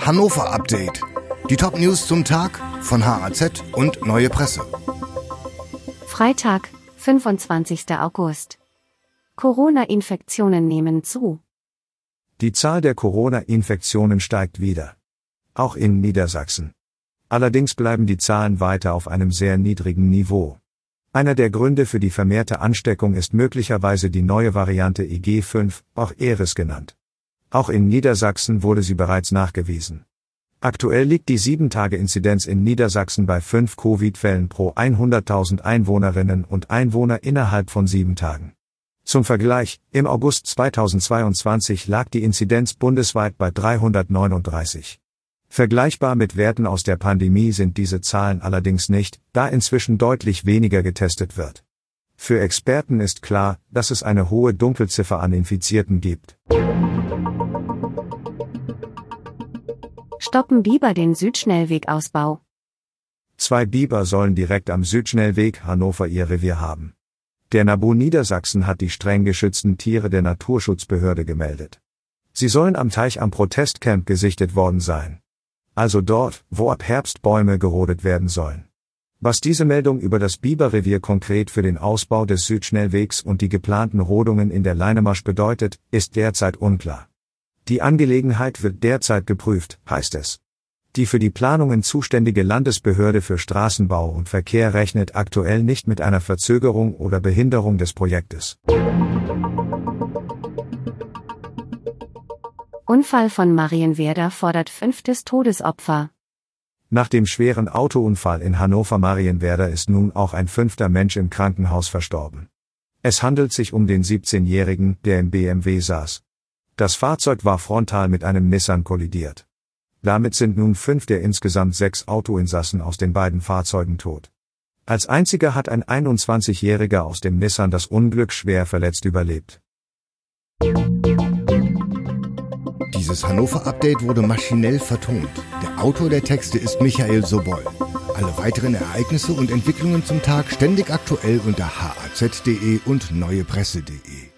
Hannover Update. Die Top News zum Tag von HAZ und Neue Presse. Freitag, 25. August. Corona-Infektionen nehmen zu. Die Zahl der Corona-Infektionen steigt wieder. Auch in Niedersachsen. Allerdings bleiben die Zahlen weiter auf einem sehr niedrigen Niveau. Einer der Gründe für die vermehrte Ansteckung ist möglicherweise die neue Variante EG5, auch Eris genannt. Auch in Niedersachsen wurde sie bereits nachgewiesen. Aktuell liegt die 7-Tage-Inzidenz in Niedersachsen bei 5 Covid-Fällen pro 100.000 Einwohnerinnen und Einwohner innerhalb von 7 Tagen. Zum Vergleich, im August 2022 lag die Inzidenz bundesweit bei 339. Vergleichbar mit Werten aus der Pandemie sind diese Zahlen allerdings nicht, da inzwischen deutlich weniger getestet wird. Für Experten ist klar, dass es eine hohe Dunkelziffer an Infizierten gibt. Stoppen Biber den Südschnellwegausbau. Zwei Biber sollen direkt am Südschnellweg Hannover ihr Revier haben. Der NABU Niedersachsen hat die streng geschützten Tiere der Naturschutzbehörde gemeldet. Sie sollen am Teich am Protestcamp gesichtet worden sein also dort, wo ab Herbst Bäume gerodet werden sollen. Was diese Meldung über das Biberrevier konkret für den Ausbau des Südschnellwegs und die geplanten Rodungen in der Leinemarsch bedeutet, ist derzeit unklar. Die Angelegenheit wird derzeit geprüft, heißt es. Die für die Planungen zuständige Landesbehörde für Straßenbau und Verkehr rechnet aktuell nicht mit einer Verzögerung oder Behinderung des Projektes. Unfall von Marienwerder fordert fünftes Todesopfer. Nach dem schweren Autounfall in Hannover-Marienwerder ist nun auch ein fünfter Mensch im Krankenhaus verstorben. Es handelt sich um den 17-Jährigen, der im BMW saß. Das Fahrzeug war frontal mit einem Nissan kollidiert. Damit sind nun fünf der insgesamt sechs Autoinsassen aus den beiden Fahrzeugen tot. Als einziger hat ein 21-Jähriger aus dem Nissan das Unglück schwer verletzt überlebt. Dieses Hannover-Update wurde maschinell vertont. Der Autor der Texte ist Michael Sobol. Alle weiteren Ereignisse und Entwicklungen zum Tag ständig aktuell unter haz.de und neuepresse.de.